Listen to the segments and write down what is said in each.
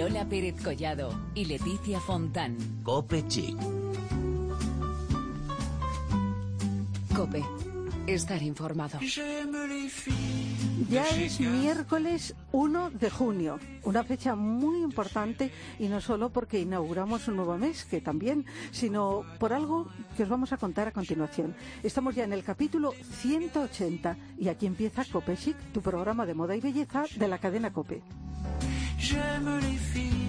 Lola Pérez Collado y Leticia Fontán. Cope Chic. Cope. Estar informado. Ya es miércoles 1 de junio, una fecha muy importante y no solo porque inauguramos un nuevo mes, que también, sino por algo que os vamos a contar a continuación. Estamos ya en el capítulo 180 y aquí empieza Cope Chic, tu programa de moda y belleza de la cadena Cope. J'aime les filles.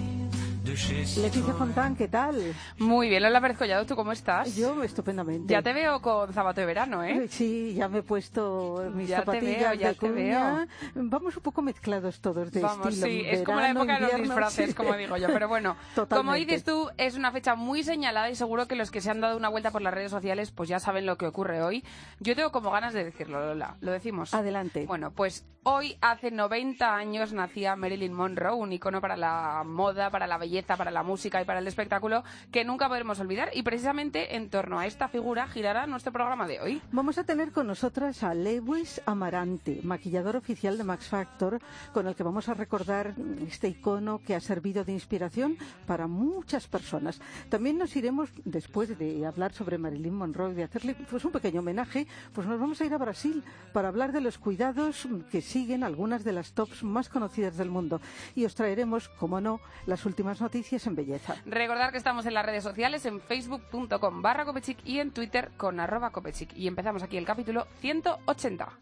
Leticia Fontán, ¿qué tal? Muy bien, Lola Pérez Collado, ¿tú cómo estás? Yo estupendamente. Ya te veo con zapato de verano, ¿eh? Sí, ya me he puesto mis Ya te zapatillas veo, ya de te cuña. Vamos un poco mezclados todos de Vamos, estilo. sí, es como la verano, época de los invierno, disfraces, sí. como digo yo. Pero bueno, como Totalmente. dices tú, es una fecha muy señalada y seguro que los que se han dado una vuelta por las redes sociales pues ya saben lo que ocurre hoy. Yo tengo como ganas de decirlo, Lola. ¿Lo decimos? Adelante. Bueno, pues hoy hace 90 años nacía Marilyn Monroe, un icono para la moda, para la belleza, para la música y para el espectáculo que nunca podremos olvidar. Y precisamente en torno a esta figura girará nuestro programa de hoy. Vamos a tener con nosotras a Lewis Amarante, maquillador oficial de Max Factor, con el que vamos a recordar este icono que ha servido de inspiración para muchas personas. También nos iremos, después de hablar sobre Marilyn Monroe y de hacerle pues, un pequeño homenaje, pues nos vamos a ir a Brasil para hablar de los cuidados que siguen algunas de las tops más conocidas del mundo. Y os traeremos, como no, las últimas noticias en belleza. Recordar que estamos en las redes sociales, en facebook.com barra copechic y en twitter con arroba copechic. Y empezamos aquí el capítulo 180.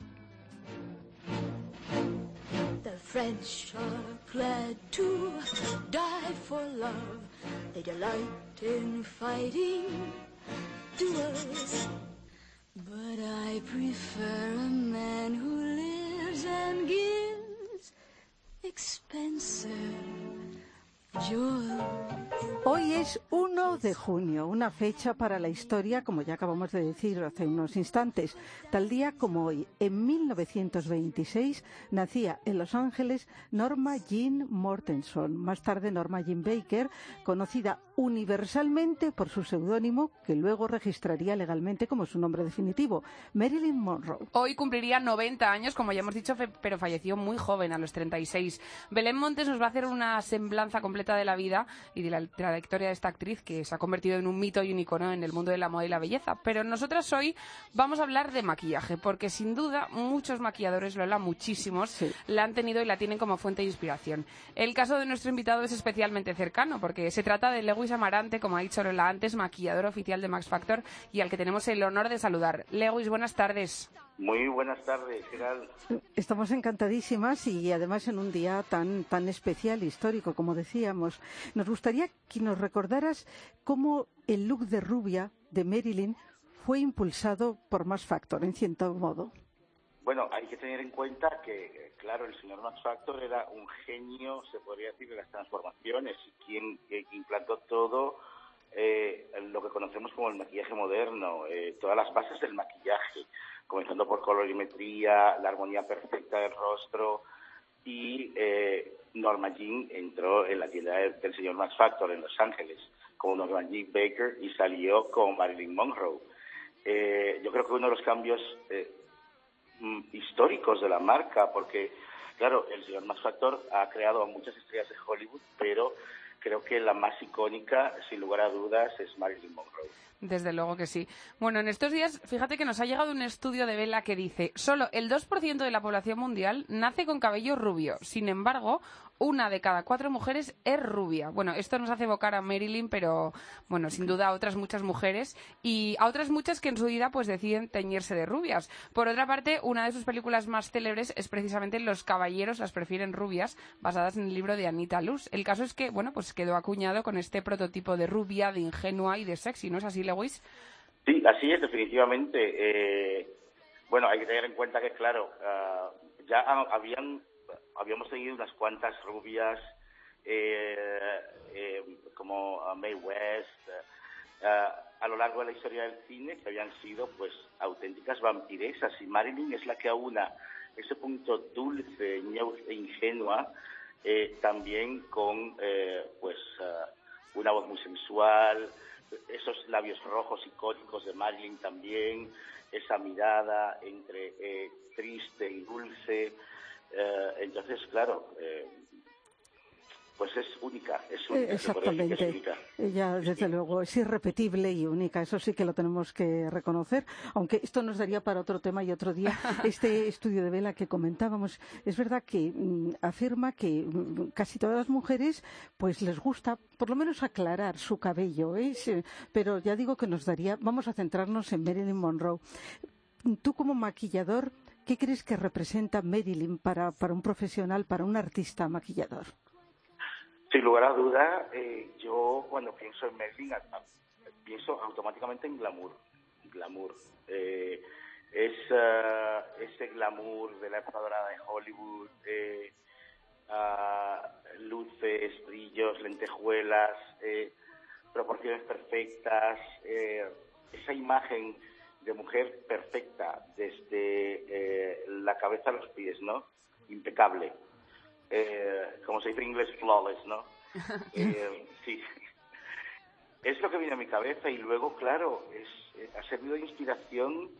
The French are glad to die for love. They delight in fighting duels. But I prefer a man who lives and gives expensive. Hoy es 1 de junio, una fecha para la historia, como ya acabamos de decir hace unos instantes. Tal día como hoy, en 1926, nacía en Los Ángeles Norma Jean Mortenson, más tarde Norma Jean Baker, conocida universalmente por su seudónimo, que luego registraría legalmente como su nombre definitivo, Marilyn Monroe. Hoy cumpliría 90 años, como ya hemos dicho, pero falleció muy joven, a los 36. Belén Montes nos va a hacer una semblanza completa de la vida y de la trayectoria de esta actriz que se ha convertido en un mito y un icono en el mundo de la moda y la belleza. Pero nosotras hoy vamos a hablar de maquillaje, porque sin duda muchos maquilladores, Lola, muchísimos, Sí. la han tenido y la tienen como fuente de inspiración. El caso de nuestro invitado es especialmente cercano, porque se trata de Lewis Amarante, como ha dicho Lola antes, maquillador oficial de Max Factor y al que tenemos el honor de saludar. Lewis, buenas tardes. Muy buenas tardes, Gerald. Estamos encantadísimas y además en un día tan, tan especial, histórico, como decíamos. Nos gustaría que nos recordaras cómo el look de rubia de Marilyn fue impulsado por Max Factor, en cierto modo. Bueno, hay que tener en cuenta que, eh, claro, el señor Max Factor era un genio, se podría decir, de las transformaciones quien implantó todo eh, lo que conocemos como el maquillaje moderno, eh, todas las bases del maquillaje, comenzando por colorimetría, la armonía perfecta del rostro y eh, Norma Jean entró en la tienda del, señor Max Factor en Los Ángeles como Norma Jean Baker y salió con Marilyn Monroe. Eh, yo creo que uno de los cambios eh, históricos de la marca, porque, claro, el señor Max Factor ha creado a muchas estrellas de Hollywood, pero creo que la más icónica, sin lugar a dudas, es Marilyn Monroe. Desde luego que sí. Bueno, en estos días, fíjate que nos ha llegado un estudio de Vela que dice, solo el 2% de la población mundial nace con cabello rubio. Sin embargo, una de cada cuatro mujeres es rubia. Bueno, esto nos hace evocar a Marilyn, pero bueno, sin duda a otras muchas mujeres y a otras muchas que en su vida pues deciden teñirse de rubias. Por otra parte, una de sus películas más célebres es precisamente Los caballeros las prefieren rubias, basadas en el libro de Anita Luz. El caso es que, bueno, pues quedó acuñado con este prototipo de rubia, de ingenua y de sexy, ¿no es así, Lewis? Sí, así es, definitivamente. Eh, bueno, hay que tener en cuenta que, claro, ah, ya ha- habían, habíamos tenido unas cuantas rubias eh, eh, como ah, Mae West eh, ah, a lo largo de la historia del cine que habían sido pues auténticas vampiresas y Marilyn es la que aúna ese punto dulce, e ingenua también con pues ah, una voz muy sensual, esos labios rojos icónicos de Marilyn también, esa mirada entre eh, triste y dulce. Eh, entonces, claro, eh, pues es única, es Eh, única. Exactamente. es única. Ella, desde luego, es irrepetible y única. Eso sí que lo tenemos que reconocer. Aunque esto nos daría para otro tema y otro día. Este estudio de vela que comentábamos, es verdad que mm, afirma que mm, casi todas las mujeres, pues les gusta, por lo menos, aclarar su cabello. Eh, pero ya digo que nos daría. Vamos a centrarnos en Marilyn Monroe. Tú, como maquillador, ¿qué crees que representa Marilyn para, para un profesional, para un artista maquillador? Sin lugar a duda, eh, yo cuando pienso en Marilyn, pienso automáticamente en glamour. Glamour. Eh, es ah, ese glamour de la época dorada de Hollywood, eh, ah, luces, brillos, lentejuelas, eh, proporciones perfectas, eh, esa imagen de mujer perfecta desde eh, la cabeza a los pies, ¿no? Impecable eh, como se dice en inglés, flawless, ¿no? Eh, sí. Es lo que viene a mi cabeza y luego, claro, es, eh, ha servido de inspiración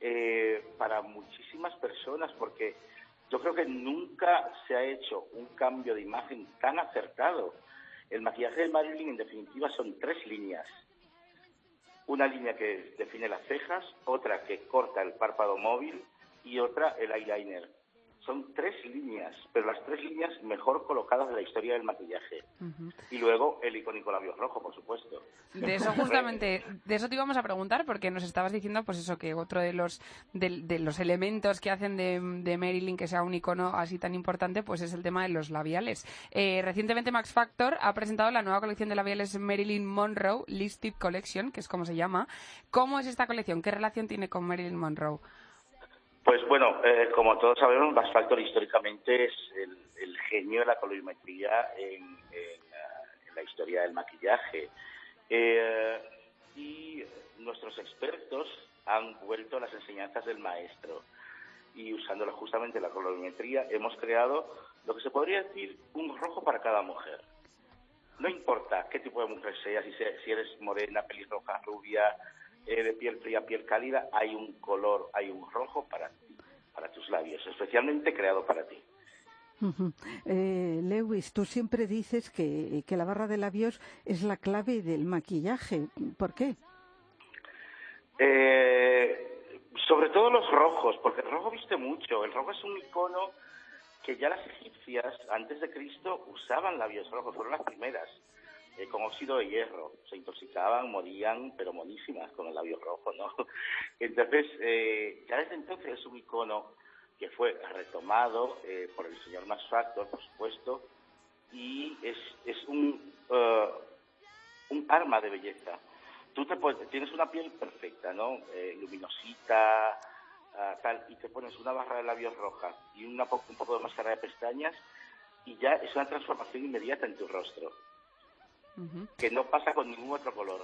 eh, para muchísimas personas porque yo creo que nunca se ha hecho un cambio de imagen tan acertado. El maquillaje de Marilyn, en definitiva, son tres líneas. Una línea que define las cejas, otra que corta el párpado móvil y otra el eyeliner. Son tres líneas, pero las tres líneas mejor colocadas de la historia del maquillaje. Y luego el icónico labios rojo, por supuesto. De eso justamente, de eso te íbamos a preguntar porque nos estabas diciendo pues eso que otro de los de, de los elementos que hacen de, de Marilyn que sea un icono así tan importante pues es el tema de los labiales. Eh, recientemente Max Factor ha presentado la nueva colección de labiales Marilyn Monroe Listed Collection, que es como se llama. ¿Cómo es esta colección? ¿Qué relación tiene con Marilyn Monroe? Pues bueno, eh, como todos sabemos, Max Factor históricamente es el, genio de la colorimetría en, en, la historia del maquillaje. Eh, y nuestros expertos han vuelto las enseñanzas del maestro. Y usando justamente la colorimetría hemos creado lo que se podría decir un rojo para cada mujer. No importa qué tipo de mujer seas, si, si eres morena, pelirroja, rubia, eh, de piel fría, piel cálida, hay un color, hay un rojo para para tus labios, especialmente creado para ti. Ujú. Eh, Lewis, tú siempre dices que, que la barra de labios es la clave del maquillaje. ¿Por qué? Eh, sobre todo los rojos, porque el rojo viste mucho. El rojo es un icono que ya las egipcias, antes de Cristo, usaban labios rojos, fueron las primeras, eh, con óxido de hierro. Se intoxicaban, morían, pero monísimas con el labio rojo, ¿no? Entonces, eh, ya desde entonces es un icono que fue retomado eh, por el señor Max Factor, por supuesto, y es, es un, eh, un arma de belleza. Tú te puedes- tienes una piel perfecta, ¿no? Luminosita, ah, tal, y te pones una barra de labios roja y una po- un poco de máscara de pestañas y ya es una transformación inmediata en tu rostro, que no pasa con ningún otro color.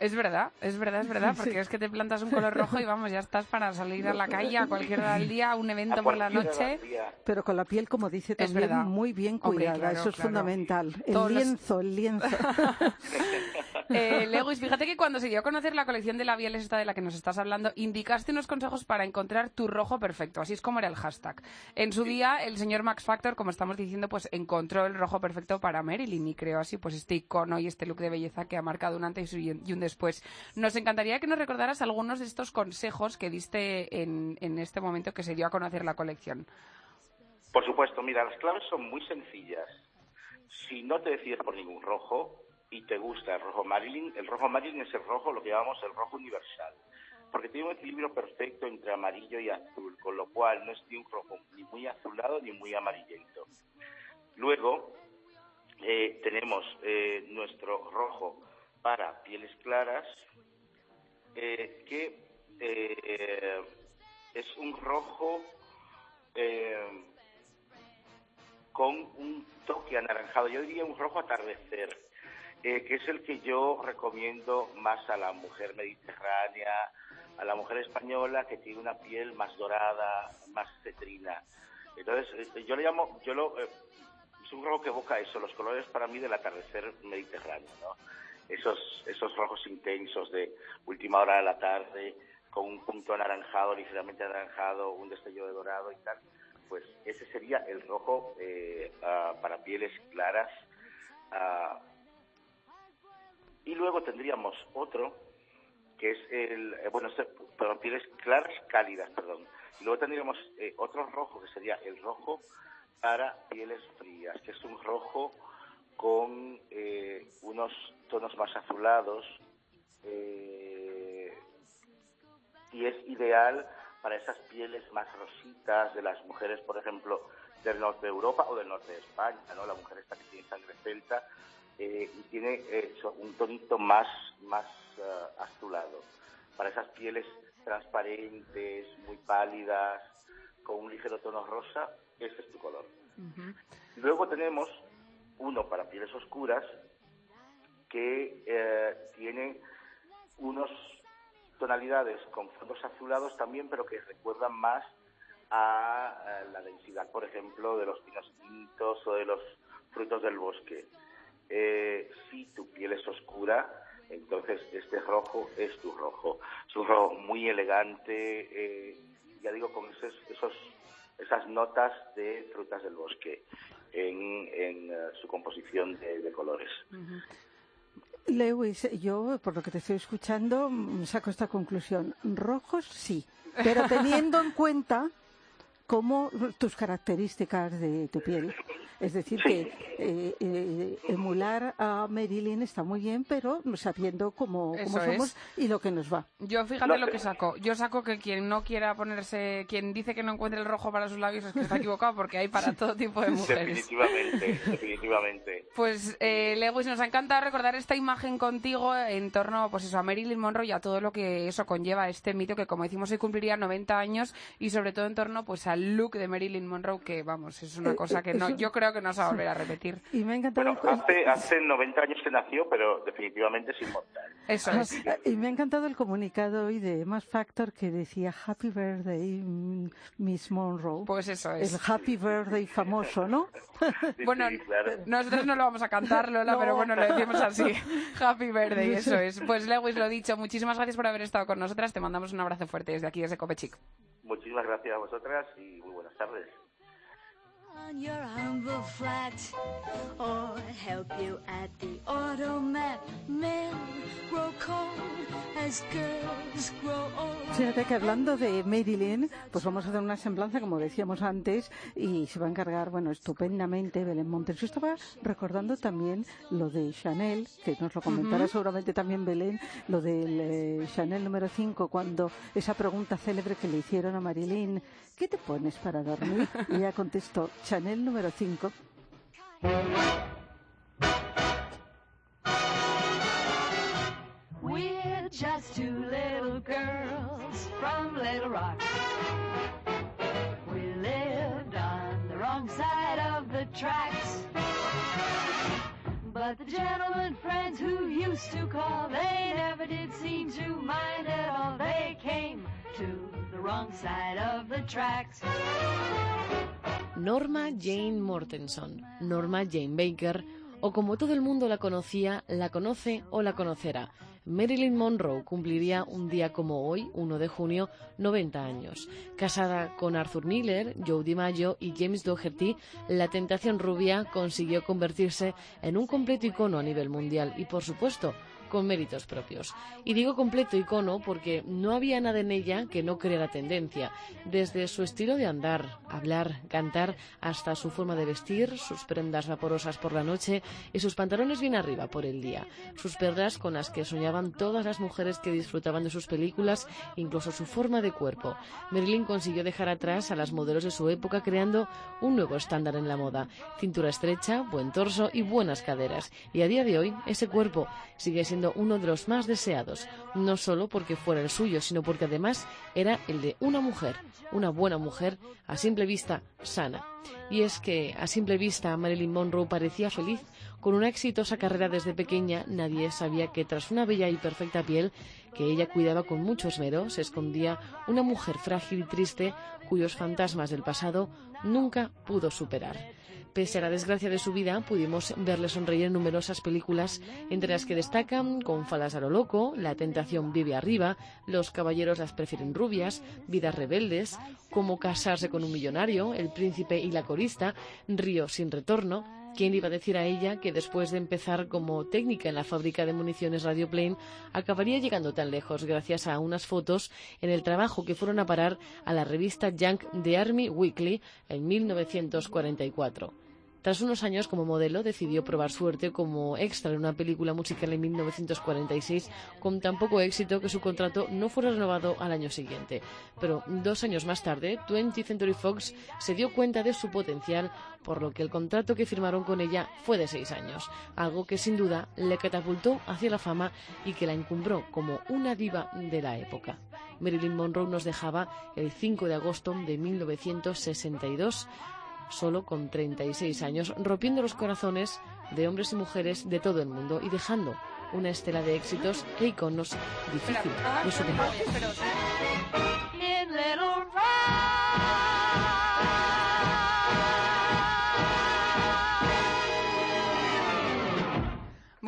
Es verdad, es verdad, es verdad, porque es que te plantas un color rojo y vamos, ya estás para salir a la calle a cualquier hora del día, a un evento A por la noche. Pero con la piel, como dice Es también, verdad. muy bien Hombre, cuidada. claro, Eso es claro. fundamental. El Todos los- lienzo, el lienzo. Eh, Lewis, fíjate que cuando se dio a conocer la colección de labiales esta de la que nos estás hablando, indicaste unos consejos para encontrar tu rojo perfecto. Así es como era el hashtag. En su día, el señor Max Factor, como estamos diciendo, pues encontró el rojo perfecto para Marilyn y creó así pues este icono y este look de belleza que ha marcado un antes y un después. Nos encantaría que nos recordaras algunos de estos consejos que diste en, en este momento que se dio a conocer la colección. Por supuesto, mira, las claves son muy sencillas. Si no te decides por ningún rojo y te gusta el rojo Marilyn, el rojo Marilyn es el rojo, lo que llamamos el rojo universal, porque tiene un equilibrio perfecto entre amarillo y azul, con lo cual no es ni un rojo ni muy azulado ni muy amarillento. Luego eh, tenemos eh, nuestro rojo para pieles claras, eh, que eh, es un rojo eh, con un toque anaranjado, yo diría un rojo atardecer, eh, que es el que yo recomiendo más a la mujer mediterránea, a la mujer española que tiene una piel más dorada, más cetrina. Entonces, eh, yo le llamo, yo lo, eh, es un rojo que evoca eso, los colores para mí del atardecer mediterráneo, ¿no? Esos, esos rojos intensos de última hora de la tarde, con un punto anaranjado, ligeramente anaranjado, un destello de dorado y tal. pues ese sería el rojo ah, para pieles claras. ah. Y luego tendríamos otro, que es el, eh, bueno, este, pieles claras, cálidas, perdón. Y luego tendríamos eh, otro rojo, que sería el rojo para pieles frías, que es un rojo con eh, unos tonos más azulados eh, y es ideal para esas pieles más rositas de las mujeres, por ejemplo, del norte de Europa o del norte de España, ¿no? La mujer esta que tiene sangre celta eh, y tiene eh, un tonito más, más eh, azulado. Para esas pieles transparentes, muy pálidas, con un ligero tono rosa, ese es tu color. Luego tenemos uno para pieles oscuras que eh, tiene unos tonalidades con fondos azulados también, pero que recuerdan más a, eh, la densidad, por ejemplo, de los pinos tintos o de los frutos del bosque. Eh, si tu piel es oscura, entonces este rojo es tu rojo. Es un rojo muy elegante, eh, ya digo, con esos, esos, esas notas de frutas del bosque en, en eh, su composición de, colores. Lewis, yo, por lo que te estoy escuchando, mm, saco esta conclusión. Rojos, sí, pero teniendo en cuenta cómo tus características de tu piel. Es decir, que eh, eh, emular a Marilyn está muy bien, pero sabiendo cómo, somos es. y lo que nos va. Yo fíjate No lo que saco. Yo saco que quien no quiera ponerse, quien dice que no encuentre el rojo para sus labios es que está equivocado porque hay para todo tipo de mujeres. Definitivamente, definitivamente. Pues, eh, Lewis, nos ha encantado recordar esta imagen contigo en torno pues eso, a Marilyn Monroe y a todo lo que eso conlleva, este mito que, como decimos, hoy cumpliría 90 años y sobre todo en torno pues al look de Marilyn Monroe, que, vamos, es una Eh, cosa que no, yo creo que no se va a volver a repetir. Y me ha encantado Bueno, el, hace, hace 90 años que nació, pero definitivamente es inmortal. Eso es. y me ha encantado el comunicado hoy de Mass Factor que decía Happy Birthday, mm, Miss Monroe. Pues eso el es. Happy Birthday famoso, ¿no? Sí, Bueno, sí, claro. nosotros no lo vamos a cantar, Lola, No. pero bueno, lo decimos así. Happy birthday, eso es. Pues Lewis, lo dicho, muchísimas gracias por haber estado con nosotras. Te mandamos un abrazo fuerte desde aquí, desde Copechic. Muchísimas gracias a vosotras y muy buenas tardes. On your humble flat or help you at the automat. Men grow cold as girls grow old. Fíjate que hablando de Marilyn, pues vamos a hacer una semblanza, como decíamos antes, y se va a encargar, bueno, estupendamente Belén Montes. Yo estaba recordando también lo de Chanel, que nos lo comentará seguramente también Belén, lo del eh, Chanel número 5, cuando esa pregunta célebre que le hicieron a Marilyn, ¿qué te pones para dormir? Y ella contestó, Chanel número 5. We're just two little girls from Little Rock. We lived on the wrong side of the tracks. Gentlemen friends who used to call, they never did seem to mind at all. They came to the wrong side of the tracks. Norma Jane Mortenson, Norma Jane Baker, o como todo el mundo la conocía, la conoce o la conocerá. Marilyn Monroe cumpliría un día como hoy, 1 de junio, 90 años. Casada con Arthur Miller, Joe DiMaggio y James Doherty, la tentación rubia consiguió convertirse en un completo icono a nivel mundial y, por supuesto, con méritos propios. Y digo completo icono porque no había nada en ella que no creara tendencia, desde su estilo de andar, hablar, cantar, hasta su forma de vestir, sus prendas vaporosas por la noche y sus pantalones bien arriba por el día, sus perlas con las que soñaban todas las mujeres que disfrutaban de sus películas, incluso su forma de cuerpo. Marilyn consiguió dejar atrás a las modelos de su época creando un nuevo estándar en la moda, cintura estrecha, buen torso y buenas caderas. Y a día de hoy ese cuerpo sigue siendo uno de los más deseados, no solo porque fuera el suyo, sino porque además era el de una mujer, una buena mujer, a simple vista sana Y es que, a simple vista, Marilyn Monroe parecía feliz. Con una exitosa carrera desde pequeña, nadie sabía que tras una bella y perfecta piel que ella cuidaba con mucho esmero, se escondía una mujer frágil y triste cuyos fantasmas del pasado nunca pudo superar. Pese a la desgracia de su vida, pudimos verle sonreír en numerosas películas, entre las que destacan Con falas a lo loco, La tentación vive arriba, Los caballeros las prefieren rubias, Vidas rebeldes, Cómo casarse con un millonario, El príncipe y la corista, Río sin retorno. ¿Quién iba a decir a ella que después de empezar como técnica en la fábrica de municiones Radioplane acabaría llegando tan lejos gracias a unas fotos en el trabajo que fueron a parar a la revista Junk The Army Weekly en 1944? Tras unos años como modelo, decidió probar suerte como extra en una película musical en 1946, con tan poco éxito que su contrato no fuera renovado al año siguiente. Pero dos años más tarde, 20th Century Fox se dio cuenta de su potencial, por lo que el contrato que firmaron con ella fue de seis años, algo que sin duda le catapultó hacia la fama y que la encumbró como una diva de la época. Marilyn Monroe nos dejaba el 5 de agosto de 1962 solo con 36 años, rompiendo los corazones de hombres y mujeres de todo el mundo y dejando una estela de éxitos e iconos difícil de superar.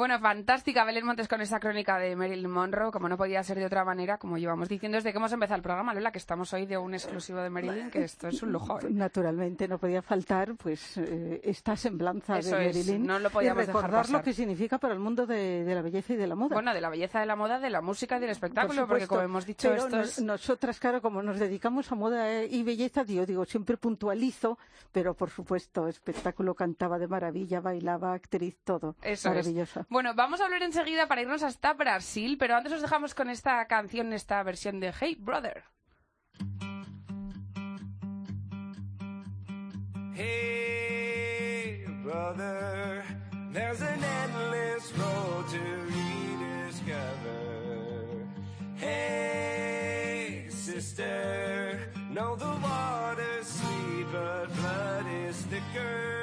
Bueno, fantástica Belén Montes con esa crónica de Marilyn Monroe, como no podía ser de otra manera, como llevamos diciendo desde que hemos empezado el programa, Lola, que estamos hoy de un exclusivo de Marilyn, que esto es un lujo. ¿eh? Naturalmente no podía faltar pues eh, esta semblanza Eso de es, Marilyn no lo podíamos y dejar recordar lo pasar. que significa para el mundo de, de la belleza y de la moda. Bueno, de la belleza de la moda, de la música y del Por espectáculo, porque como hemos dicho, Pero esto no- es... nosotras, claro, como nos dedicamos a moda eh, y belleza, yo digo, siempre puntualizo, pero por supuesto, espectáculo cantaba de maravilla, bailaba, actriz, todo. Eso Maravillosa. es. Bueno, vamos a hablar enseguida para irnos hasta Brasil, pero antes os dejamos con esta canción, esta versión de Hey Brother. Hey, brother, there's an endless road to rediscover. Hey, sister, know the water's sweet, but blood is thicker.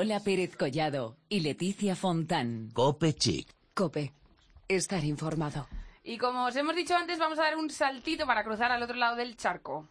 Lola Pérez Collado y Leticia Fontán. Cope Chic. Cope. Estar informado. Y como os hemos dicho antes, vamos a dar un saltito para cruzar al otro lado del charco.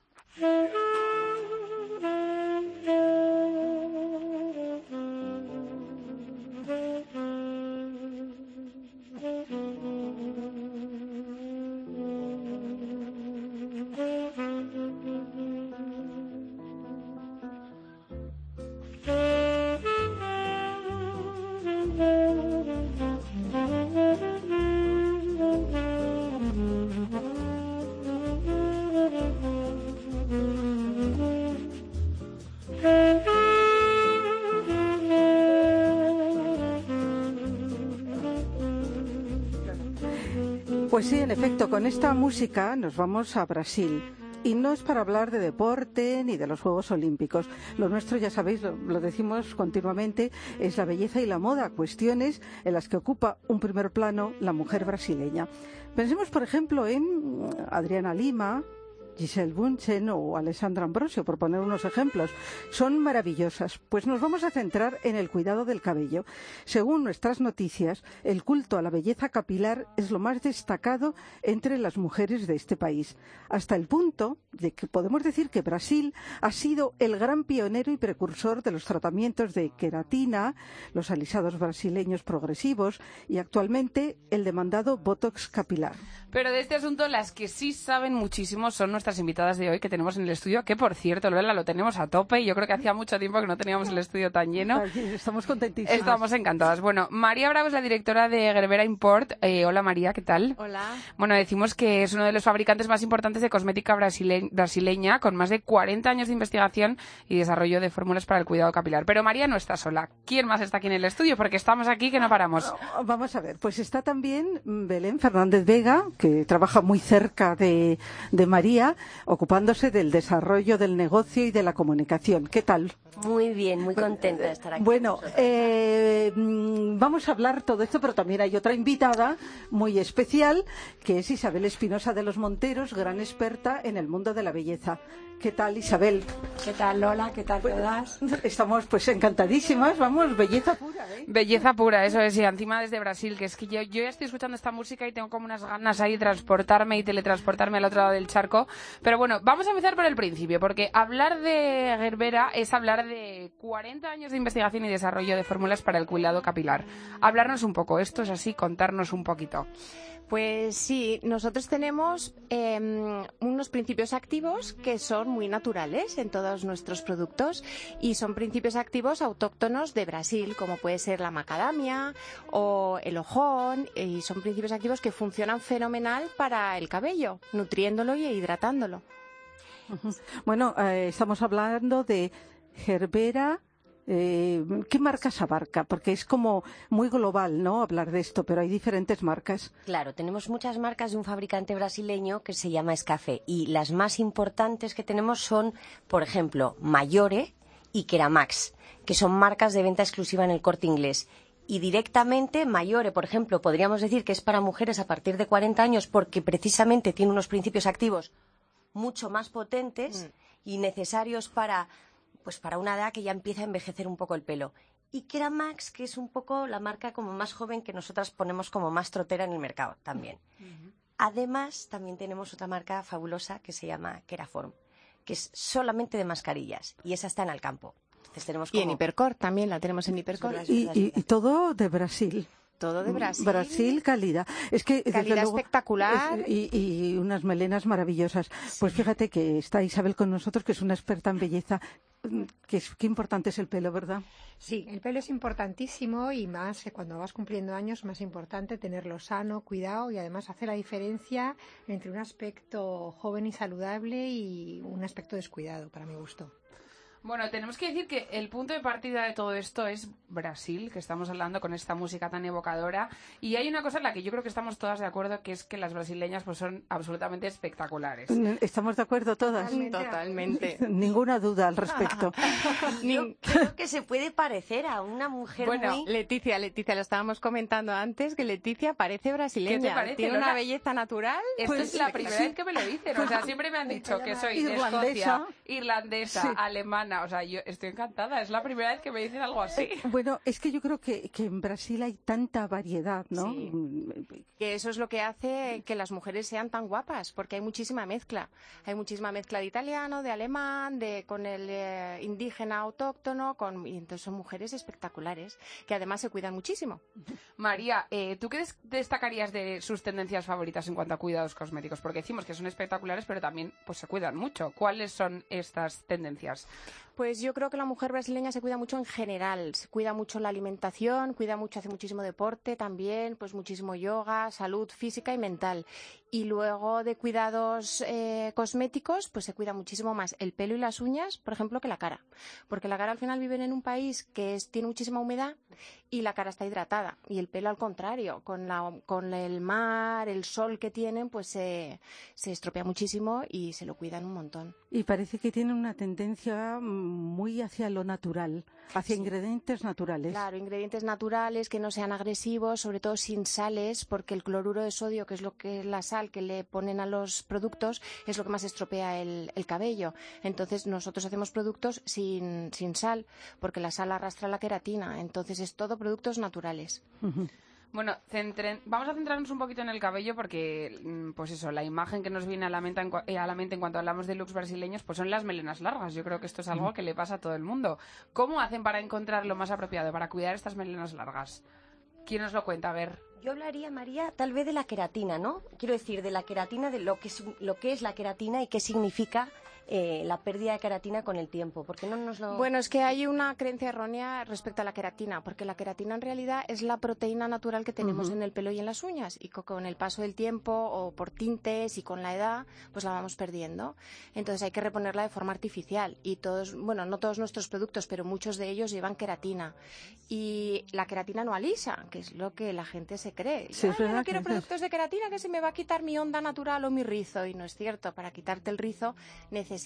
Pues sí, en efecto, con esta música nos vamos a Brasil. Y no es para hablar de deporte ni de los Juegos Olímpicos. Lo nuestro, ya sabéis, lo, lo, decimos continuamente, es la belleza y la moda, cuestiones en las que ocupa un primer plano la mujer brasileña. Pensemos, por ejemplo, en Adriana Lima, Giselle Bunchen o Alessandra Ambrosio, por poner unos ejemplos. Son maravillosas, pues nos vamos a centrar en el cuidado del cabello. Según nuestras noticias, el culto a la belleza capilar es lo más destacado entre las mujeres de este país, hasta el punto de que podemos decir que Brasil ha sido el gran pionero y precursor de los tratamientos de queratina, los alisados brasileños progresivos y actualmente el demandado Botox capilar. Pero de este asunto las que sí saben muchísimo son nuestras invitadas de hoy que tenemos en el estudio, que por cierto, Lola, lo tenemos a tope y yo creo que hacía mucho tiempo que no teníamos el estudio tan lleno. Estamos contentísimas. Estamos encantadas. Bueno, María Bravo es la directora de Gerbera Import. Eh, hola María, ¿qué tal? Hola. Bueno, decimos que es uno de los fabricantes más importantes de cosmética brasile brasileña, con más de 40 años de investigación y desarrollo de fórmulas para el cuidado capilar. Pero María no está sola. ¿Quién más está aquí en el estudio? Porque estamos aquí que no paramos. Vamos a ver, pues está también Belén Fernández Vega, que trabaja muy cerca de, de María, ocupándose del desarrollo del negocio y de la comunicación. ¿Qué tal? Muy bien, muy contenta de estar aquí. Bueno, eh, vamos a hablar todo esto, pero también hay otra invitada muy especial, que es Isabel Espinosa de los Monteros, gran experta en el mundo de la belleza. ¿Qué tal, Isabel? ¿Qué tal, Lola? ¿Qué tal todas? Estamos pues encantadísimas, vamos, belleza pura, ¿eh? Belleza pura, eso es, y encima desde Brasil, que es que yo, yo ya estoy escuchando esta música y tengo como unas ganas ahí de transportarme y teletransportarme al otro lado del charco. Pero bueno, vamos a empezar por el principio, porque hablar de Gerbera es hablar de 40 años de investigación y desarrollo de fórmulas para el cuidado capilar. Hablarnos un poco, esto es así, contarnos un poquito. Pues sí, nosotros tenemos eh, unos principios activos que son muy naturales en todos nuestros productos y son principios activos autóctonos de Brasil, como puede ser la macadamia o el ojón, y son principios activos que funcionan fenomenal para el cabello, nutriéndolo y hidratándolo. Bueno, eh, estamos hablando de Gerbera. Eh, ¿Qué marcas abarca? Porque es como muy global, ¿no? Hablar de esto, pero hay diferentes marcas. Claro, tenemos muchas marcas de un fabricante brasileño que se llama Escafé y las más importantes que tenemos son, por ejemplo, Mayore y Keramax, que son marcas de venta exclusiva en el corte inglés. Y directamente Mayore, por ejemplo, podríamos decir que es para mujeres a partir de 40 años porque precisamente tiene unos principios activos mucho más potentes mm. y necesarios para pues para una edad que ya empieza a envejecer un poco el pelo. Y Keramax, que es un poco la marca como más joven que nosotras ponemos como más trotera en el mercado también. Uh -huh. Además, también tenemos otra marca fabulosa que se llama Keraform, que es solamente de mascarillas y esa está en el campo. Entonces tenemos como... Y en Hipercor también la tenemos en Hipercor. Y, y, y todo de Brasil todo de Brasil. Brasil, calidad. Es que calidad luego, espectacular. Es, y, y, unas melenas maravillosas. Sí. Pues fíjate que está Isabel con nosotros, que es una experta en belleza. Qué, importante es el pelo, ¿verdad? Sí, el pelo es importantísimo y más eh, cuando vas cumpliendo años, más importante tenerlo sano, cuidado y además hace la diferencia entre un aspecto joven y saludable y un aspecto descuidado, para mi gusto. Bueno, tenemos que decir que el punto de partida de todo esto es Brasil, que estamos hablando con esta música tan evocadora. Y hay una cosa en la que yo creo que estamos todas de acuerdo, que es que las brasileñas pues son absolutamente espectaculares. ¿Estamos de acuerdo todas? Totalmente. Ninguna duda al respecto. Yo creo que se puede parecer a una mujer bueno, muy... Leticia, Leticia, lo estábamos comentando antes, que Leticia parece brasileña. ¿Qué te parece, Tiene Lola? una belleza natural. Esto pues, es la primera vez que me lo dicen. O sea, siempre me han dicho que soy de Escocia, irlandesa, sí. alemana, Ana, o sea, yo estoy encantada. Es la primera vez que me dicen algo así. Eh, Bueno, es que yo creo que, que en Brasil hay tanta variedad, ¿no? Sí. Que eso es lo que hace que las mujeres sean tan guapas, porque hay muchísima mezcla. Hay muchísima mezcla de italiano, de alemán, de con el eh, indígena autóctono, con, y entonces son mujeres espectaculares, que además se cuidan muchísimo. María, eh, ¿tú qué des- destacarías de sus tendencias favoritas en cuanto a cuidados cosméticos? Porque decimos que son espectaculares, pero también pues se cuidan mucho. ¿Cuáles son estas tendencias? Pues yo creo que la mujer brasileña se cuida mucho en general, se cuida mucho la alimentación, cuida mucho, hace muchísimo deporte también, pues muchísimo yoga, salud física y mental. Y luego de cuidados eh, cosméticos, pues se cuida muchísimo más el pelo y las uñas, por ejemplo, que la cara. Porque la cara al final viven en un país que es- tiene muchísima humedad y la cara está hidratada. Y el pelo al contrario, con, la, con el mar, el sol que tienen, pues se, estropea muchísimo y se lo cuidan un montón. Y parece que tiene una tendencia mm, muy hacia lo natural, hacia Sí. ingredientes naturales. Claro, ingredientes naturales que no sean agresivos, sobre todo sin sales, porque el cloruro de sodio, que es lo que es la sal que le ponen a los productos, es lo que más estropea el, el cabello. Entonces nosotros hacemos productos sin, sin sal, porque la sal arrastra la queratina. Entonces es todo productos naturales. Bueno, centren- vamos a centrarnos un poquito en el cabello porque, mm, pues eso, la imagen que nos viene a la, mente en, cua- eh, a la mente en cuanto hablamos de looks brasileños, pues son las melenas largas. Yo creo que esto es algo que le pasa a todo el mundo. ¿Cómo hacen para encontrar lo más apropiado para cuidar estas melenas largas? ¿Quién nos lo cuenta? A ver. Yo hablaría, María, tal vez de la queratina, ¿no? Quiero decir, de la queratina, de lo que es, lo que es la queratina y qué significa eh, la pérdida de queratina con el tiempo. Porque no nos lo... Bueno, es que hay una creencia errónea respecto a la queratina, porque la queratina en realidad es la proteína natural que tenemos Ujú. en el pelo y en las uñas, y co- con el paso del tiempo o por tintes y con la edad, pues la vamos perdiendo. Entonces hay que reponerla de forma artificial. Y todos, bueno, no todos nuestros productos, pero muchos de ellos llevan queratina. Y la queratina no alisa, que es lo que la gente se cree. Sí, "Ay, yo no quiero productos de queratina que se me va a quitar mi onda natural o mi rizo. Y no es cierto. Para quitarte el rizo necesitas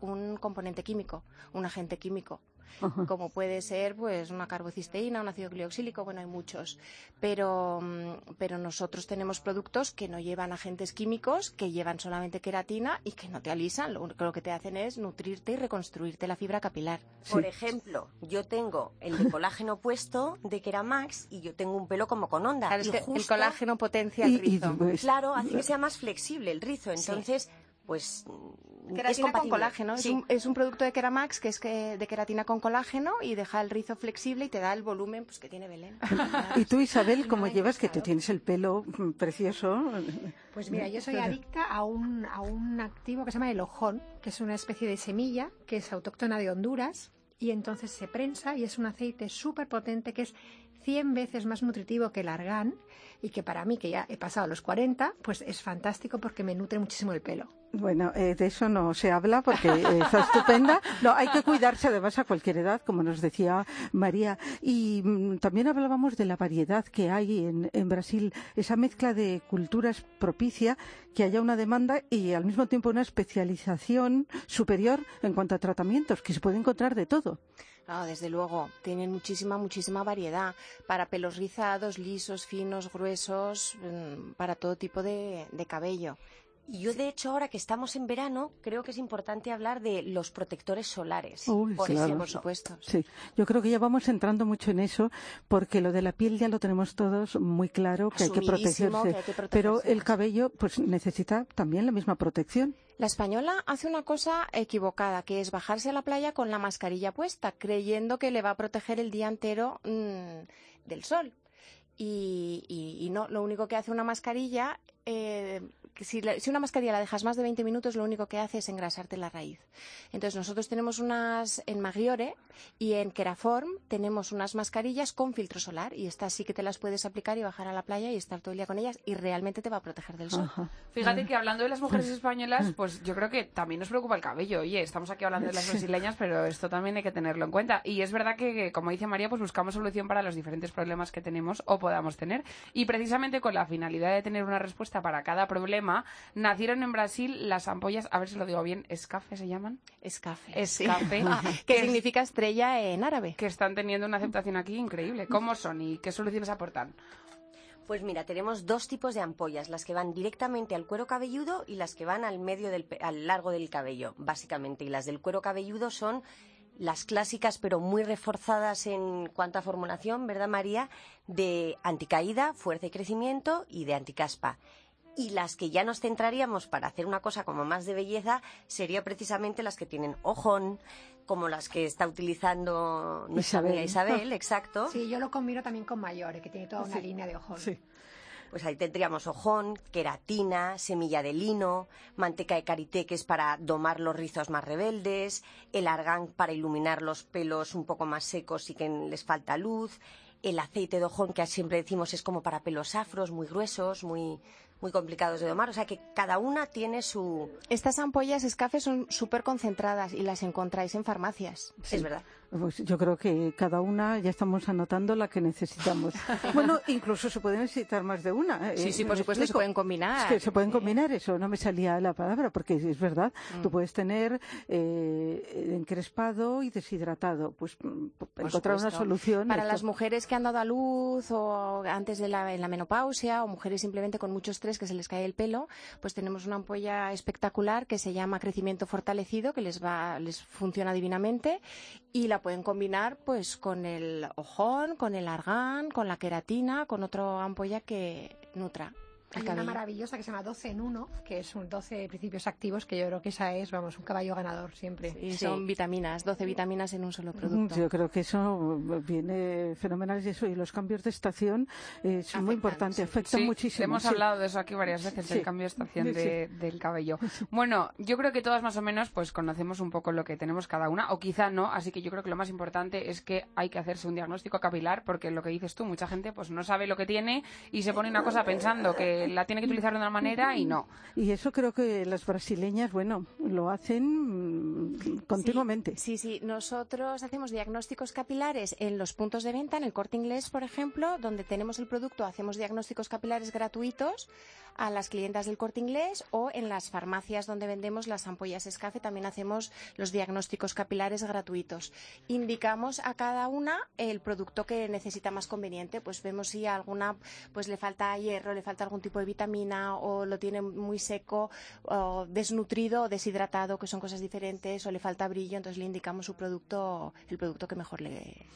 un componente químico, un agente químico Ajá. como puede ser pues una carbocisteína, un ácido glioxílico, bueno, hay muchos. Pero, mm, pero nosotros tenemos productos que no llevan agentes químicos, que llevan solamente queratina y que no te alisan, lo único que te hacen es nutrirte y reconstruirte la fibra capilar. Por ejemplo, yo tengo el de colágeno puesto de Keramax y yo tengo un pelo como con onda. Claro, es el colágeno potencia el y, rizo. pues, Claro, hace que sea más flexible el rizo. Sí. Pues es con colágeno. Es, un, es un producto de Keramax que es que de queratina con colágeno y deja el rizo flexible y te da el volumen pues, que tiene Belén. Y tú, Isabel, ¿cómo No llevas? Que tú tienes el pelo precioso. Pues mira, yo soy adicta a un, a un activo que se llama el ojón, que es una especie de semilla que es autóctona de Honduras y entonces se prensa y es un aceite súper potente que es 100 veces más nutritivo que el argán y que para mí, que ya he pasado los 40, pues es fantástico porque me nutre muchísimo el pelo. Bueno, eh, de eso no se habla porque eh, está estupenda. No, hay que cuidarse además a cualquier edad, como nos decía María. Y mm, también hablábamos de la variedad que hay en, Brasil, esa mezcla de culturas propicia que haya una demanda y al mismo tiempo una especialización superior en cuanto a tratamientos, que se puede encontrar de todo. Ah, desde luego, tienen muchísima, muchísima variedad para pelos rizados, lisos, finos, gruesos, mm, para todo tipo de, de cabello. Y yo, de hecho, ahora que estamos en verano, creo que es importante hablar de los protectores solares. Uy, por claro. Por supuesto. Sí, yo creo que ya vamos entrando mucho en eso, porque lo de la piel ya lo tenemos todos muy claro, que hay que protegerse. que hay que Pero el cabello, pues necesita también la misma protección. La española hace una cosa equivocada, que es bajarse a la playa con la mascarilla puesta, creyendo que le va a proteger el día entero mm, del sol. Y, y- y no, lo único que hace una mascarilla, eh, si, la- si una mascarilla la dejas más de 20 minutos, lo único que hace es engrasarte la raíz. Entonces nosotros tenemos unas en Maggiore y en Keraform tenemos unas mascarillas con filtro solar y estas sí que te las puedes aplicar y bajar a la playa y estar todo el día con ellas y realmente te va a proteger del sol. Ajá. Fíjate que hablando de las mujeres españolas, pues yo creo que también nos preocupa el cabello. Oye, estamos aquí hablando de las brasileñas, pero esto también hay que tenerlo en cuenta. Y es verdad que, que, como dice María, pues buscamos solución para los diferentes problemas que tenemos o podamos tener. Y precisamente con la finalidad de tener una respuesta para cada problema, nacieron en Brasil las ampollas, a ver si lo digo bien, escafe se llaman, Escafe. Escafe. Ah, Que significa estrella en árabe. que están teniendo una aceptación aquí increíble. ¿Cómo son y qué soluciones aportan? Pues mira, tenemos dos tipos de ampollas, las que van directamente al cuero cabelludo y las que van al medio del pe- al largo del cabello, básicamente. Y las del cuero cabelludo son las clásicas pero muy reforzadas en cuanto a formulación, ¿verdad María? De anticaída, fuerza y crecimiento y de anticaspa. Y las que ya nos centraríamos para hacer una cosa como más de belleza serían precisamente las que tienen ojón, como las que está utilizando nuestra Isabel. amiga Isabel, exacto. Sí, yo lo combino también con mayores, que tiene toda una línea de ojos. Pues ahí tendríamos ojón, queratina, semilla de lino, manteca de karité que es para domar los rizos más rebeldes, el argán para iluminar los pelos un poco más secos y que les falta luz, el aceite de ojón que siempre decimos es como para pelos afros, muy gruesos, muy, muy complicados de domar. O sea que cada una tiene su... Estas ampollas escafe son súper concentradas y las encontráis en farmacias. Es verdad. Pues yo creo que cada una ya estamos anotando la que necesitamos. bueno, incluso se puede necesitar más de una. ¿eh? Sí, sí, Me por supuesto, se pueden combinar. Es que se pueden combinar, eso no me salía la palabra, porque es verdad. Mm. Tú puedes tener eh, encrespado y deshidratado. Pues mm, Por encontrar una solución. Para esto- las mujeres que han dado a luz o antes de la, en la menopausia o mujeres simplemente con mucho que se les cae el pelo, pues tenemos una ampolla espectacular que se llama crecimiento fortalecido que les va les funciona divinamente y la pueden combinar pues con el ojón, con el argán, con la queratina, con otra ampolla que nutra Hay una maravillosa que se llama 12 en 1, que es un 12 principios activos, que yo creo que esa es, vamos, un caballo ganador siempre. Y son vitaminas, 12 vitaminas en un solo producto. Yo creo que eso viene fenomenal y eso y los cambios de estación eh, son muy importantes, afectan Sí, muchísimo. hemos sí. hablado de eso aquí varias veces, Sí. del cambio de estación Sí. de- del cabello. Bueno, yo creo que todas más o menos pues conocemos un poco lo que tenemos cada una, o quizá no, así que yo creo que lo más importante es que hay que hacerse un diagnóstico capilar, porque lo que dices tú, mucha gente pues no sabe lo que tiene y se pone una cosa pensando que la tiene que utilizar de una manera y no. Y eso creo que las brasileñas, bueno, lo hacen mm, continuamente. Sí, sí, nosotros hacemos diagnósticos capilares en los puntos de venta, en el corte inglés, por ejemplo, donde tenemos el producto, hacemos diagnósticos capilares gratuitos a las clientas del corte inglés o en las farmacias donde vendemos las ampollas escafe también hacemos los diagnósticos capilares gratuitos. Indicamos a cada una el producto que necesita más conveniente, pues vemos si a alguna pues le falta hierro, le falta algún tipo de vitamina o lo tiene muy seco o desnutrido o deshidratado, que son cosas diferentes, o le falta brillo, entonces le indicamos su producto, el producto que mejor le,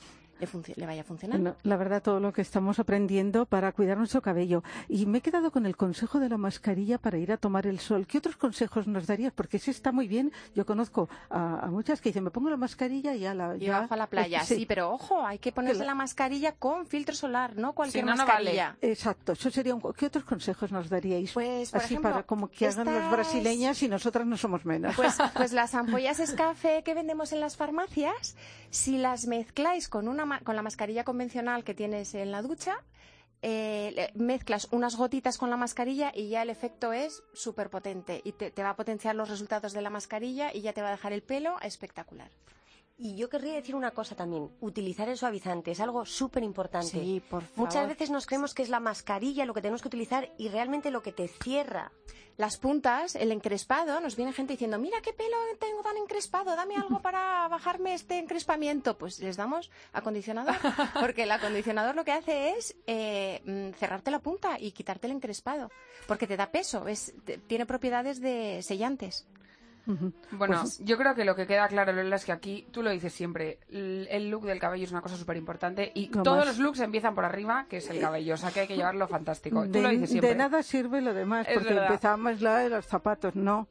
le, vaya funcionando. Bueno, la verdad, todo lo que estamos aprendiendo para cuidar nuestro cabello. Y me he quedado con el consejo de la mascarilla para ir a tomar el sol. ¿Qué otros consejos nos darías? Porque ese está muy bien. Yo conozco a, a muchas que dicen, me pongo la mascarilla y ya la... Y ya- bajo a la playa, sí. pero ojo, hay que ponerse la- la mascarilla con filtro solar, no cualquier no, no mascarilla. Exacto, eso sería un... ¿Qué otros consejos nos daríais? Pues, por Así ejemplo, para como que hagan las estas- brasileñas y nosotras no somos menos. Pues, pues las ampollas escafe que vendemos en las farmacias, si las mezcláis con, una, con la mascarilla convencional que tienes en la ducha, eh, mezclas unas gotitas con la mascarilla y ya el efecto es súper potente y te, te va a potenciar los resultados de la mascarilla y ya te va a dejar el pelo espectacular. Y yo querría decir una cosa también, utilizar el suavizante es algo súper importante. Sí, por Muchas veces nos creemos que es la mascarilla lo que tenemos que utilizar y realmente lo que te cierra. Las puntas, el encrespado, nos viene gente diciendo, mira qué pelo tengo tan encrespado, dame algo para bajarme este encrespamiento. Pues les damos acondicionador, porque el acondicionador lo que hace es eh, mm, cerrarte la punta y quitarte el encrespado, porque te da peso, es, tiene propiedades de sellantes. Bueno, Pues- yo creo que lo que queda claro, Lola, es que aquí, tú lo dices siempre, el look del cabello es una cosa súper importante y todos más. los looks empiezan por arriba, que es el cabello, o sea que hay que llevarlo fantástico. Tú de, lo dices siempre. de nada sirve lo demás, Es porque verdad. empezamos la de los zapatos, no.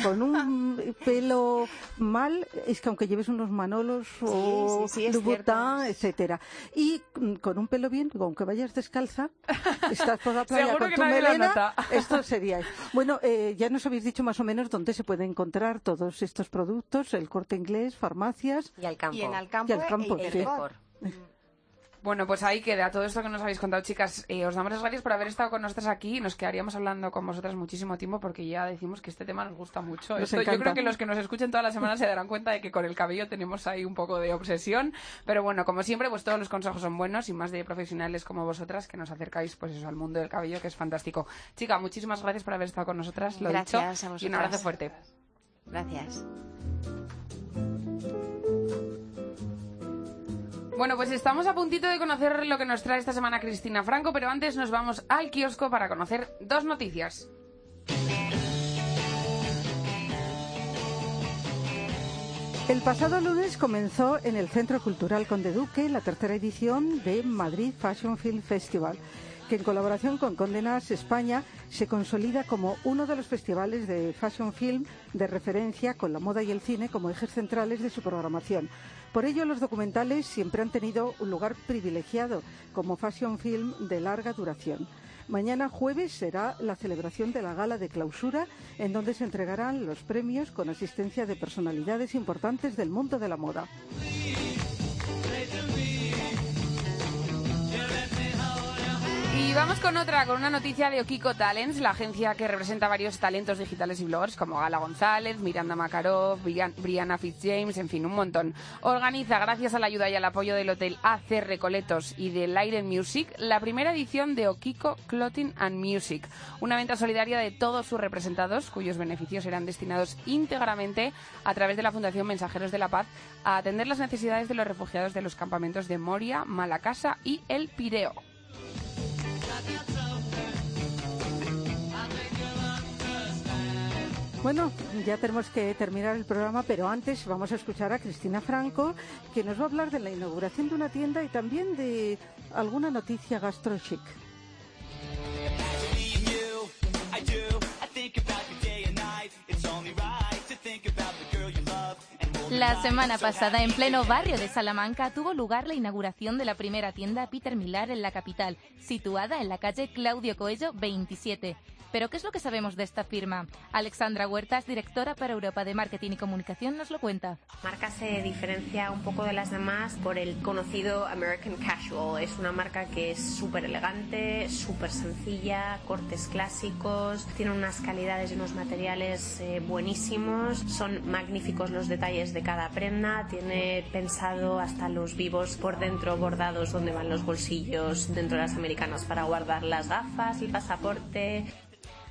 Con un pelo mal, es que aunque lleves unos manolos o sí, sí, Louboutin, etcétera. Y mm, con un pelo bien, aunque vayas descalza, estás por la playa con que tu melena, esto sería. Bueno, eh, ya nos habéis dicho más o menos dónde se pueden encontrar todos estos productos, el corte inglés, farmacias. Y al campo. Y en Alcampo, Y al campo, el sí. Bueno, pues ahí queda todo esto que nos habéis contado, chicas. Eh, os damos las gracias por haber estado con nosotras aquí. Nos quedaríamos hablando con vosotras muchísimo tiempo porque ya decimos que este tema nos gusta mucho. Nos Esto- yo creo que los que nos escuchen todas las semanas se darán cuenta de que con el cabello tenemos ahí un poco de obsesión. Pero bueno, como siempre, pues todos los consejos son buenos y más de profesionales como vosotras que nos acercáis pues eso al mundo del cabello, que es fantástico. Chica, muchísimas gracias por haber estado con nosotras. Lo Gracias a dicho. Y un abrazo fuerte. Gracias. Bueno, pues estamos a puntito de conocer lo que nos trae esta semana Cristina Franco, pero antes nos vamos al kiosco para conocer dos noticias. El pasado lunes comenzó en el Centro Cultural Conde Duque la tercera edición de Madrid Fashion Film Festival, que en colaboración con Condenas España se consolida como uno de los festivales de fashion film de referencia con la moda y el cine como ejes centrales de su programación. Por ello, los documentales siempre han tenido un lugar privilegiado como fashion film de larga duración. Mañana jueves será la celebración de la gala de clausura, en donde se entregarán los premios con asistencia de personalidades importantes del mundo de la moda. Y vamos con otra, con una noticia de Okiko Talents, la agencia que representa varios talentos digitales y bloggers como Gala González, Miranda Makarov, Brian- Brianna Fitzjames, en fin, un montón. Organiza, gracias a la ayuda y al apoyo del hotel AC Recoletos y de Light Music, la primera edición de Okiko Clothing and Music, una venta solidaria de todos sus representados, cuyos beneficios serán destinados íntegramente a través de la Fundación Mensajeros de la Paz a atender las necesidades de los refugiados de los campamentos de Moria, Malacasa y El Pireo. Bueno, ya tenemos que terminar el programa, pero antes vamos a escuchar a Cristina Franco, que nos va a hablar de la inauguración de una tienda y también de alguna noticia gastrochic. La semana pasada, en pleno barrio de Salamanca, tuvo lugar la inauguración de la primera tienda Peter Millar en la capital, situada en la calle Claudio Coello 27. Pero ¿qué es lo que sabemos de esta firma? Alexandra Huertas, directora para Europa de Marketing y Comunicación, nos lo cuenta. La marca se diferencia un poco de las demás por el conocido American Casual. Es una marca que es súper elegante, súper sencilla, cortes clásicos, tiene unas calidades y unos materiales eh, buenísimos, son magníficos los detalles de cada prenda, tiene pensado hasta los vivos por dentro bordados donde van los bolsillos dentro de las americanas para guardar las gafas, el pasaporte.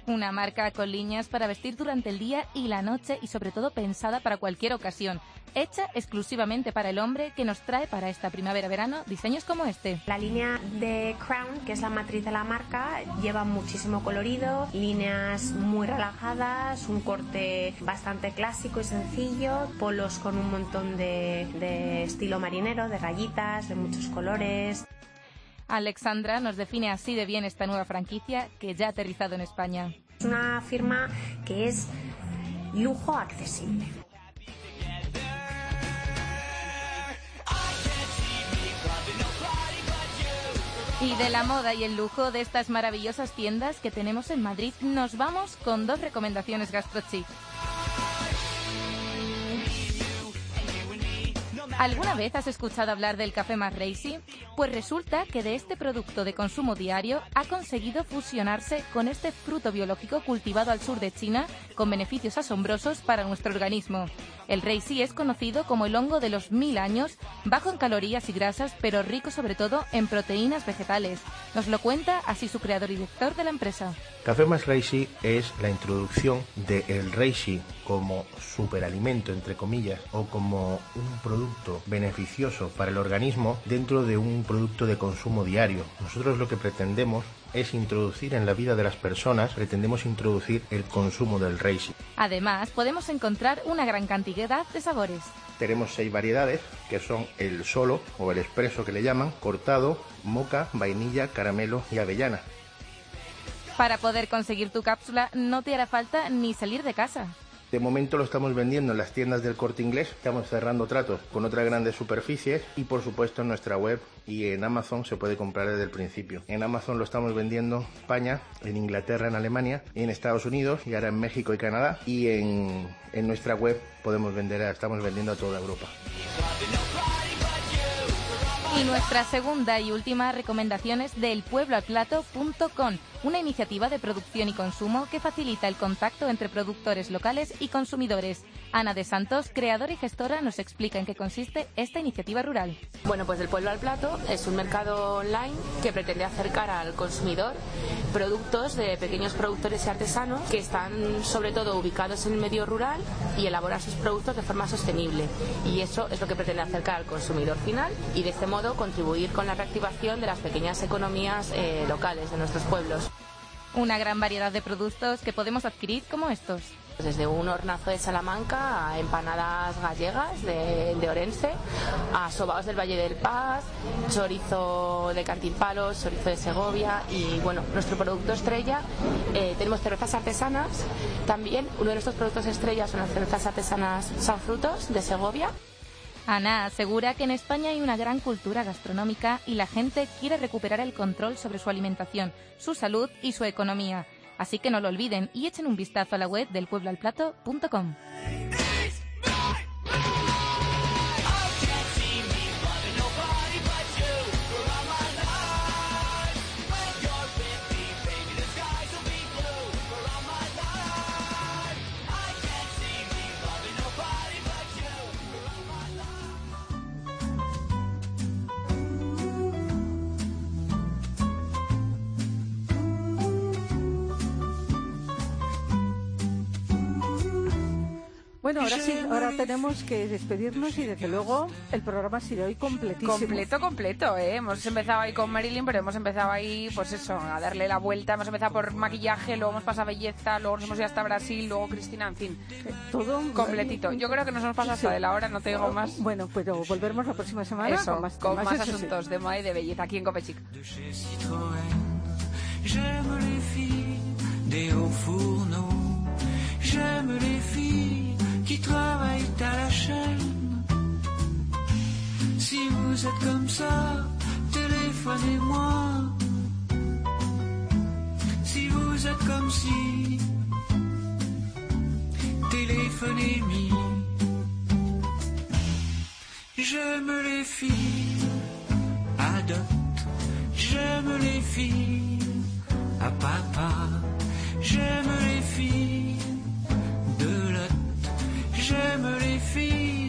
Una marca con líneas para vestir durante el día y la noche y sobre todo pensada para cualquier ocasión. Hecha exclusivamente para el hombre que nos trae para esta primavera-verano diseños como este. La línea de Crown, que es la matriz de la marca, lleva muchísimo colorido, líneas muy relajadas, un corte bastante clásico y sencillo, polos con un montón de, estilo marinero, de rayitas, de muchos colores. Alexandra nos define así de bien esta nueva franquicia que ya ha aterrizado en España. Es una firma que es lujo accesible. Y de la moda y el lujo de estas maravillosas tiendas que tenemos en Madrid, nos vamos con dos recomendaciones gastrochic. ¿Alguna vez has escuchado hablar del café más Racy? Pues resulta que de este producto de consumo diario ha conseguido fusionarse con este fruto biológico cultivado al sur de China con beneficios asombrosos para nuestro organismo. El Racy es conocido como el hongo de los mil años, bajo en calorías y grasas, pero rico sobre todo en proteínas vegetales. Nos lo cuenta así su creador y director de la empresa. Café más Reishi es la introducción del Reishi como superalimento, entre comillas, o como un producto beneficioso para el organismo dentro de un producto de consumo diario. Nosotros lo que pretendemos es introducir en la vida de las personas, pretendemos introducir el consumo del Reishi. Además, podemos encontrar una gran cantidad de sabores. Tenemos seis variedades, que son el solo o el expreso que le llaman, cortado, moca, vainilla, caramelo y avellana. Para poder conseguir tu cápsula no te hará falta ni salir de casa. De momento lo estamos vendiendo en las tiendas del corte inglés, estamos cerrando tratos con otras grandes superficies y por supuesto en nuestra web y en Amazon se puede comprar desde el principio. En Amazon lo estamos vendiendo en España, en Inglaterra, en Alemania, en Estados Unidos y ahora en México y Canadá y en, en nuestra web podemos vender, estamos vendiendo a toda Europa. Y nuestra segunda y última recomendación es del puebloalplato.com, una iniciativa de producción y consumo que facilita el contacto entre productores locales y consumidores. Ana de Santos, creadora y gestora, nos explica en qué consiste esta iniciativa rural. Bueno, pues el Pueblo al Plato es un mercado online que pretende acercar al consumidor productos de pequeños productores y artesanos que están sobre todo ubicados en el medio rural y elaboran sus productos de forma sostenible. Y eso es lo que pretende acercar al consumidor final y de este modo contribuir con la reactivación de las pequeñas economías eh, locales de nuestros pueblos. Una gran variedad de productos que podemos adquirir como estos. Desde un hornazo de Salamanca a empanadas gallegas de, Orense, a sobaos del Valle del Paz, chorizo de Cantimpalos, chorizo de Segovia y bueno, nuestro producto estrella, eh, tenemos cervezas artesanas, también uno de nuestros productos estrella son las cervezas artesanas San Frutos de Segovia. Ana asegura que en España hay una gran cultura gastronómica y la gente quiere recuperar el control sobre su alimentación, su salud y su economía. Así que no lo olviden y echen un vistazo a la web del puebloalplato.com. Bueno, ahora sí, ahora tenemos que despedirnos y desde luego el programa ha sido hoy completísimo. Completo, completo, ¿eh? Hemos empezado ahí con Marilyn, pero hemos empezado ahí, pues eso, a darle la vuelta. Hemos empezado por maquillaje, luego hemos pasado a belleza, luego nos hemos ido hasta Brasil, luego Cristina, en fin. Todo completito. Yo creo que nos hemos pasado hasta de la hora, no te digo más. Bueno, pero volveremos la próxima semana Eso, con más, con temas, más eso sí. asuntos de moda y de belleza aquí en Copechic. J'aime les filles des hauts fourneaux. J'aime les filles qui travaillent à la chaîne. Si vous êtes comme ça, téléphonez-moi. Si vous êtes comme si, téléphonez-moi. J'aime les filles à dot. J'aime les filles à papa. J'aime J'aime les filles.